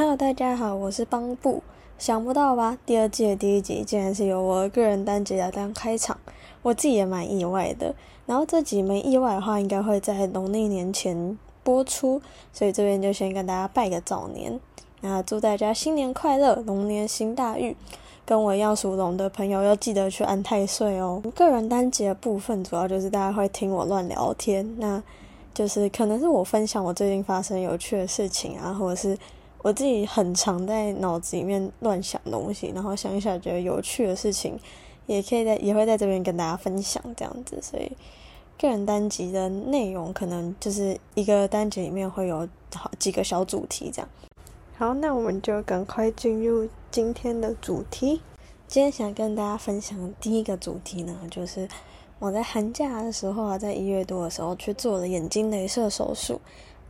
Hello，大家好，我是邦布。想不到吧？第二季的第一集竟然是由我个人单集来当开场，我自己也蛮意外的。然后这集没意外的话，应该会在农历年前播出，所以这边就先跟大家拜个早年。那祝大家新年快乐，龙年行大运。跟我一样属龙的朋友要记得去安太岁哦。个人单集的部分主要就是大家会听我乱聊天，那就是可能是我分享我最近发生有趣的事情啊，或者是。我自己很常在脑子里面乱想东西，然后想一想觉得有趣的事情，也可以在也会在这边跟大家分享这样子。所以个人单集的内容可能就是一个单集里面会有好几个小主题这样。好，那我们就赶快进入今天的主题。今天想跟大家分享第一个主题呢，就是我在寒假的时候啊，在一月多的时候去做了眼睛镭射手术。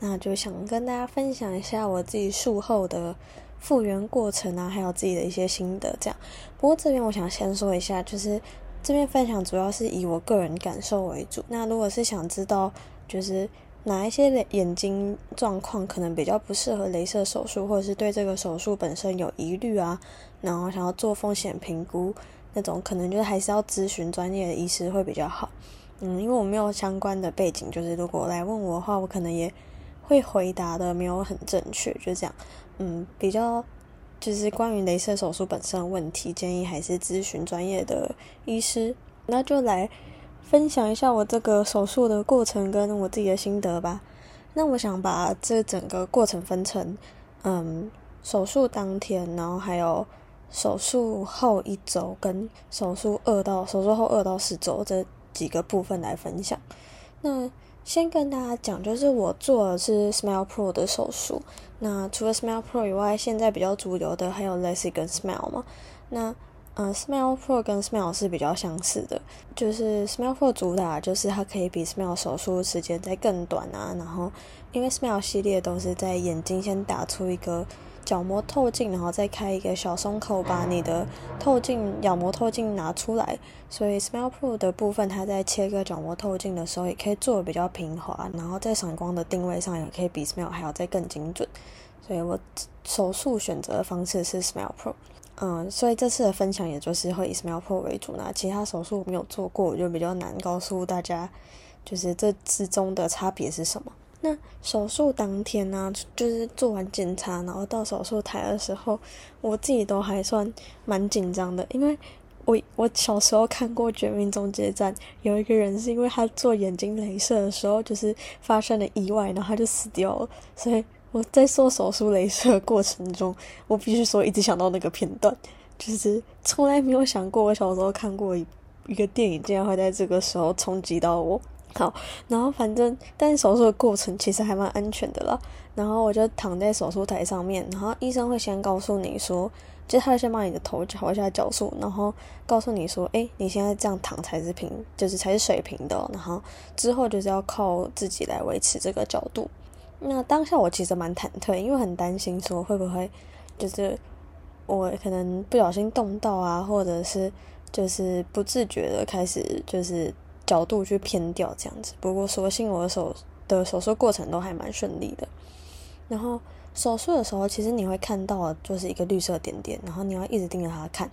那就想跟大家分享一下我自己术后的复原过程啊，还有自己的一些心得。这样，不过这边我想先说一下，就是这边分享主要是以我个人感受为主。那如果是想知道，就是哪一些眼睛状况可能比较不适合镭射手术，或者是对这个手术本身有疑虑啊，然后想要做风险评估那种，可能就是还是要咨询专业的医师会比较好。嗯，因为我没有相关的背景，就是如果来问我的话，我可能也。会回答的没有很正确，就这样，嗯，比较就是关于镭射手术本身的问题，建议还是咨询专业的医师。那就来分享一下我这个手术的过程跟我自己的心得吧。那我想把这整个过程分成，嗯，手术当天，然后还有手术后一周跟手术二到手术后二到四周这几个部分来分享。那先跟大家讲，就是我做的是 Smile Pro 的手术。那除了 Smile Pro 以外，现在比较主流的还有 LASIK 跟 Smile 嘛。那呃，Smile Pro 跟 Smile 是比较相似的，就是 Smile Pro 主打就是它可以比 Smile 手术时间再更短啊。然后因为 Smile 系列都是在眼睛先打出一个。角膜透镜，然后再开一个小松口，把你的透镜角膜透镜拿出来。所以 Smile Pro 的部分，它在切割角膜透镜的时候，也可以做的比较平滑，然后在闪光的定位上，也可以比 Smile 还要再更精准。所以我手术选择的方式是 Smile Pro。嗯，所以这次的分享也就是会以 Smile Pro 为主。那其他手术没有做过，我就比较难告诉大家，就是这之中的差别是什么。那手术当天呢，就是做完检查，然后到手术台的时候，我自己都还算蛮紧张的，因为我我小时候看过《绝命终结站》，有一个人是因为他做眼睛镭射的时候，就是发生了意外，然后他就死掉了。所以我在做手术镭射的过程中，我必须说一直想到那个片段，就是从来没有想过我小时候看过一一个电影，竟然会在这个时候冲击到我。好，然后反正，但手术的过程其实还蛮安全的啦。然后我就躺在手术台上面，然后医生会先告诉你说，就是他会先把你的头调一下角度，然后告诉你说，哎，你现在这样躺才是平，就是才是水平的。然后之后就是要靠自己来维持这个角度。那当下我其实蛮忐忑，因为很担心说会不会就是我可能不小心动到啊，或者是就是不自觉的开始就是。角度去偏掉这样子，不过所幸我的手的手术过程都还蛮顺利的。然后手术的时候，其实你会看到就是一个绿色点点，然后你要一直盯着它看。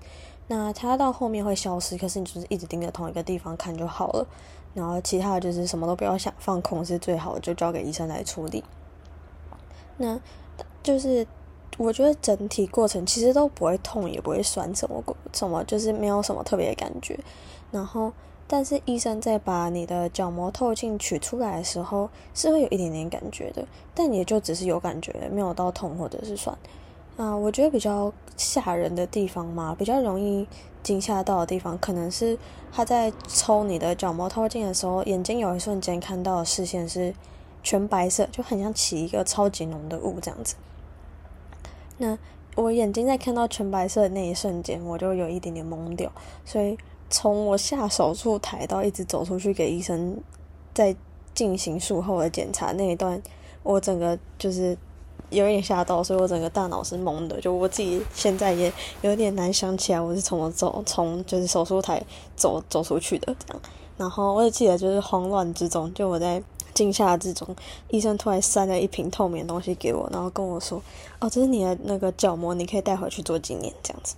那它到后面会消失，可是你就是一直盯着同一个地方看就好了。然后其他的就是什么都不要想，放空是最好的，就交给医生来处理。那就是我觉得整体过程其实都不会痛，也不会酸，什么什么就是没有什么特别的感觉。然后。但是医生在把你的角膜透镜取出来的时候，是会有一点点感觉的，但也就只是有感觉，没有到痛或者是酸。啊，我觉得比较吓人的地方嘛，比较容易惊吓到的地方，可能是他在抽你的角膜透镜的时候，眼睛有一瞬间看到的视线是全白色，就很像起一个超级浓的雾这样子。那我眼睛在看到全白色的那一瞬间，我就有一点点懵掉，所以。从我下手术台到一直走出去给医生在进行术后的检查那一段，我整个就是有一点吓到，所以我整个大脑是懵的。就我自己现在也有点难想起来我是怎么走从就是手术台走走出去的这样。然后我也记得就是慌乱之中，就我在惊吓之中，医生突然塞了一瓶透明的东西给我，然后跟我说：“哦，这是你的那个角膜，你可以带回去做纪念。”这样子。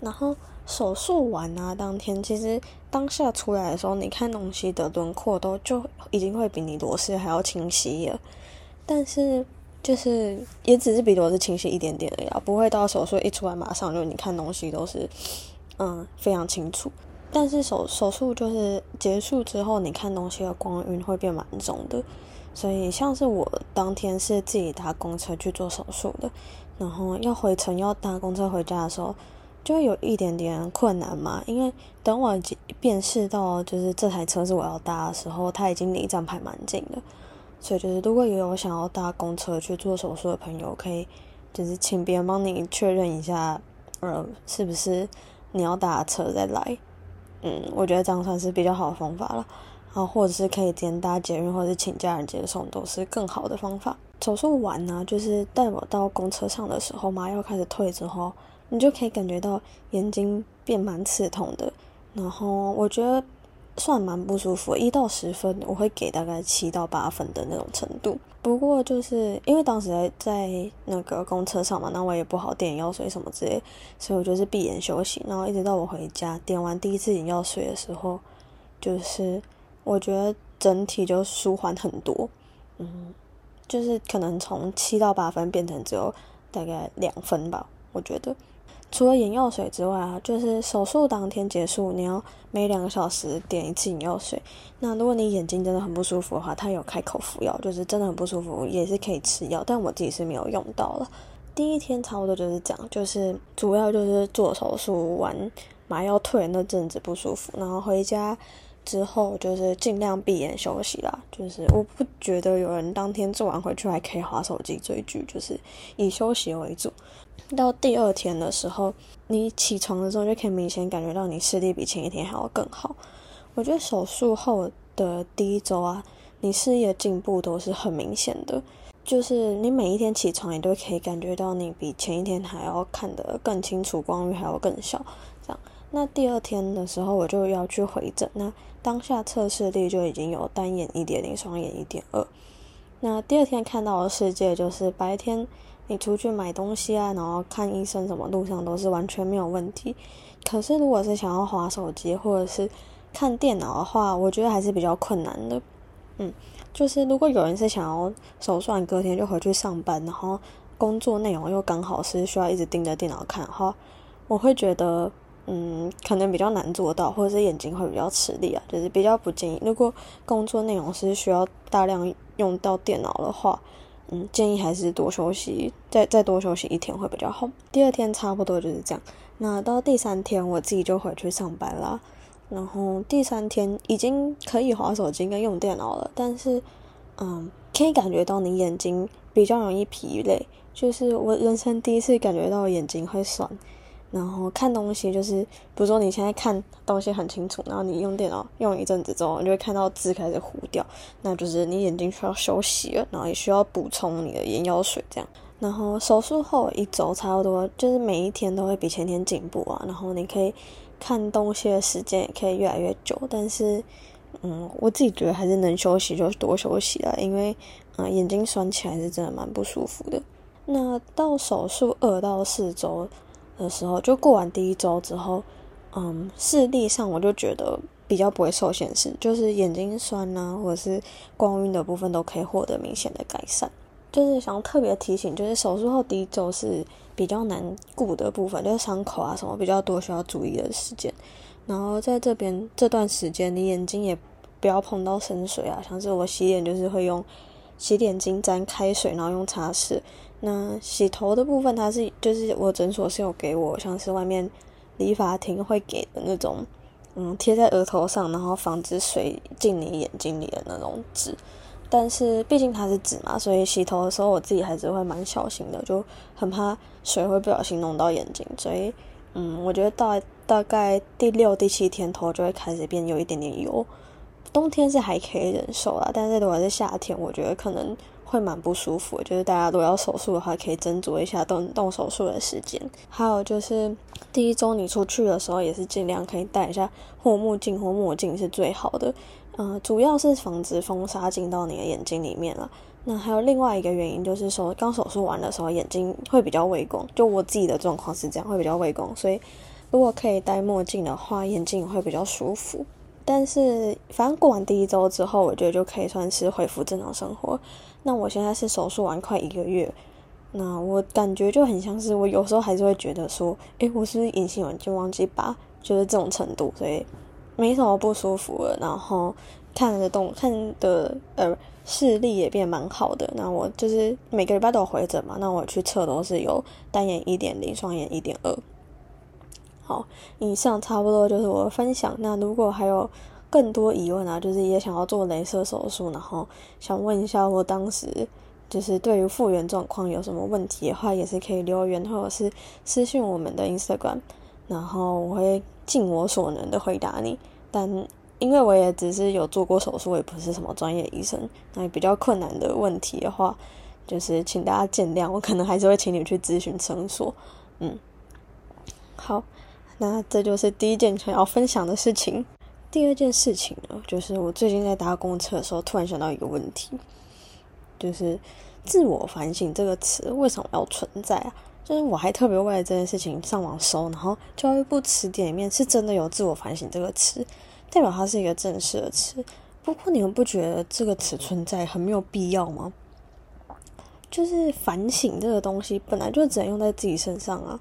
然后手术完啊，当天其实当下出来的时候，你看东西的轮廓都就已经会比你裸视还要清晰了。但是就是也只是比裸视清晰一点点而已，不会到手术一出来马上就你看东西都是嗯非常清楚。但是手手术就是结束之后，你看东西的光晕会变蛮重的，所以像是我当天是自己搭公车去做手术的，然后要回程要搭公车回家的时候，就有一点点困难嘛，因为等我辨识到就是这台车是我要搭的时候，它已经离站牌蛮近的，所以就是如果有想要搭公车去做手术的朋友，可以就是请别人帮你确认一下，呃，是不是你要搭车再来。嗯，我觉得这样算是比较好的方法了，然后或者是可以兼搭捷运，或者是请家人接送，都是更好的方法。手术完呢，就是带我到公车上的时候，麻药开始退之后，你就可以感觉到眼睛变蛮刺痛的，然后我觉得。算蛮不舒服，一到十分我会给大概七到八分的那种程度。不过就是因为当时在在那个公车上嘛，那我也不好点药水什么之类，所以我就是闭眼休息。然后一直到我回家点完第一次眼药水的时候，就是我觉得整体就舒缓很多。嗯，就是可能从七到八分变成只有大概两分吧，我觉得。除了眼药水之外啊，就是手术当天结束，你要每两个小时点一次眼药水。那如果你眼睛真的很不舒服的话，他有开口服药，就是真的很不舒服也是可以吃药，但我自己是没有用到了。第一天差不多就是这样，就是主要就是做手术完麻药退那阵子不舒服，然后回家之后就是尽量闭眼休息啦。就是我不觉得有人当天做完回去还可以划手机追剧，就是以休息为主。到第二天的时候，你起床的时候就可以明显感觉到你视力比前一天还要更好。我觉得手术后的第一周啊，你视力的进步都是很明显的，就是你每一天起床，你都可以感觉到你比前一天还要看得更清楚，光晕还要更小。这样，那第二天的时候我就要去回诊，那当下测视力就已经有单眼一点零，双眼一点二。那第二天看到的世界就是白天。你出去买东西啊，然后看医生什么，路上都是完全没有问题。可是如果是想要划手机或者是看电脑的话，我觉得还是比较困难的。嗯，就是如果有人是想要手算隔天就回去上班，然后工作内容又刚好是需要一直盯着电脑看的话，我会觉得嗯，可能比较难做到，或者是眼睛会比较吃力啊，就是比较不建议。如果工作内容是需要大量用到电脑的话。嗯，建议还是多休息，再再多休息一天会比较好。第二天差不多就是这样。那到第三天，我自己就回去上班啦。然后第三天已经可以划手机跟用电脑了，但是，嗯，可以感觉到你眼睛比较容易疲累，就是我人生第一次感觉到眼睛会酸。然后看东西就是，比如说你现在看东西很清楚，然后你用电脑用一阵子之后，你就会看到字开始糊掉，那就是你眼睛需要休息了，然后也需要补充你的眼药水这样。然后手术后一周差不多，就是每一天都会比前天进步啊，然后你可以看东西的时间也可以越来越久。但是，嗯，我自己觉得还是能休息就多休息了，因为嗯眼睛酸起来是真的蛮不舒服的。那到手术二到四周。的时候，就过完第一周之后，嗯，视力上我就觉得比较不会受限制，就是眼睛酸呐，或者是光晕的部分都可以获得明显的改善。就是想特别提醒，就是手术后第一周是比较难顾的部分，就是伤口啊什么比较多需要注意的时间。然后在这边这段时间，你眼睛也不要碰到生水啊，像是我洗脸就是会用洗脸巾沾开水，然后用擦拭。那洗头的部分，它是就是我诊所是有给我，像是外面理发厅会给的那种，嗯，贴在额头上，然后防止水进你眼睛里的那种纸。但是毕竟它是纸嘛，所以洗头的时候我自己还是会蛮小心的，就很怕水会不小心弄到眼睛。所以，嗯，我觉得到大概第六、第七天头就会开始变有一点点油。冬天是还可以忍受啦，但是如果是夏天，我觉得可能。会蛮不舒服，就是大家如果要手术的话，可以斟酌一下动动手术的时间。还有就是第一周你出去的时候，也是尽量可以戴一下护目镜或墨镜是最好的，呃，主要是防止风沙进到你的眼睛里面了。那还有另外一个原因，就是说刚手术完的时候眼睛会比较畏光，就我自己的状况是这样，会比较畏光，所以如果可以戴墨镜的话，眼睛会比较舒服。但是反正过完第一周之后，我觉得就可以算是恢复正常生活。那我现在是手术完快一个月，那我感觉就很像是我有时候还是会觉得说，诶，我是不是隐形眼镜忘记拔？就是这种程度，所以没什么不舒服了。然后看得动，看的呃。视力也变蛮好的，那我就是每个礼拜都有回诊嘛，那我去测都是有单眼一点零，双眼一点二。好，以上差不多就是我的分享。那如果还有更多疑问啊，就是也想要做镭射手术，然后想问一下我当时就是对于复原状况有什么问题的话，也是可以留言或者是私信我们的 Instagram，然后我会尽我所能的回答你。但因为我也只是有做过手术，也不是什么专业医生，那比较困难的问题的话，就是请大家见谅，我可能还是会请你去咨询诊所。嗯，好，那这就是第一件想要分享的事情。第二件事情呢，就是我最近在搭公车的时候，突然想到一个问题，就是“自我反省”这个词为什么要存在啊？就是我还特别为了这件事情上网搜，然后教育部词典里面是真的有“自我反省”这个词。代表它是一个正式的词，不过你们不觉得这个词存在很没有必要吗？就是反省这个东西本来就只能用在自己身上啊，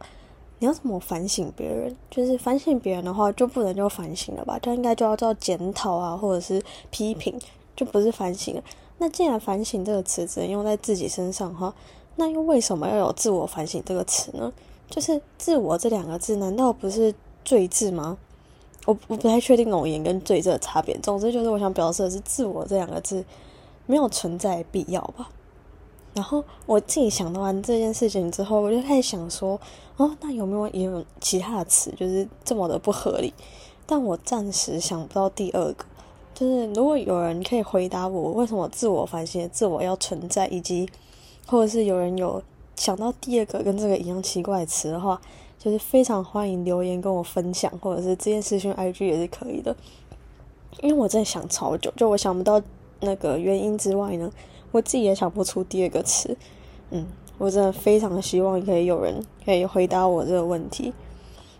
你要怎么反省别人？就是反省别人的话，就不能叫反省了吧？就应该就要叫检讨啊，或者是批评，就不是反省了。那既然反省这个词只能用在自己身上哈，那又为什么要有自我反省这个词呢？就是自我这两个字，难道不是罪字吗？我我不太确定偶言跟罪这的差别。总之就是我想表示的是，自我这两个字没有存在必要吧。然后我自己想到完这件事情之后，我就开始想说，哦，那有没有也有其他的词，就是这么的不合理？但我暂时想不到第二个。就是如果有人可以回答我，为什么自我反省、自我要存在，以及或者是有人有想到第二个跟这个一样奇怪的词的话。就是非常欢迎留言跟我分享，或者是这件事情 IG 也是可以的。因为我在想超久，就我想不到那个原因之外呢，我自己也想不出第二个词。嗯，我真的非常希望可以有人可以回答我这个问题。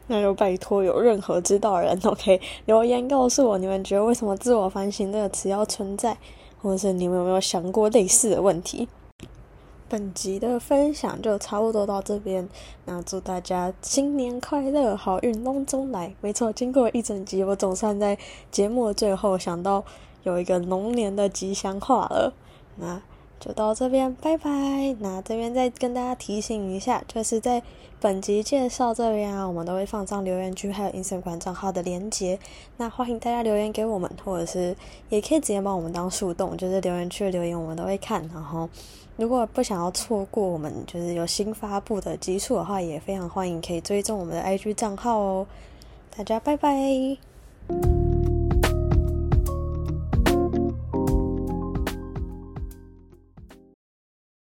那就拜托有任何知道人都可以留言告诉我，你们觉得为什么自我反省这个词要存在，或者是你们有没有想过类似的问题？本集的分享就差不多到这边，那祝大家新年快乐，好运隆中来。没错，经过一整集，我总算在节目的最后想到有一个龙年的吉祥话了。那就到这边，拜拜。那这边再跟大家提醒一下，就是在本集介绍这边啊，我们都会放上留言区还有 Instagram 账号的连接，那欢迎大家留言给我们，或者是也可以直接帮我们当树洞，就是留言区的留言我们都会看，然后。如果不想要错过我们就是有新发布的集数的话，也非常欢迎可以追踪我们的 IG 账号哦。大家拜拜。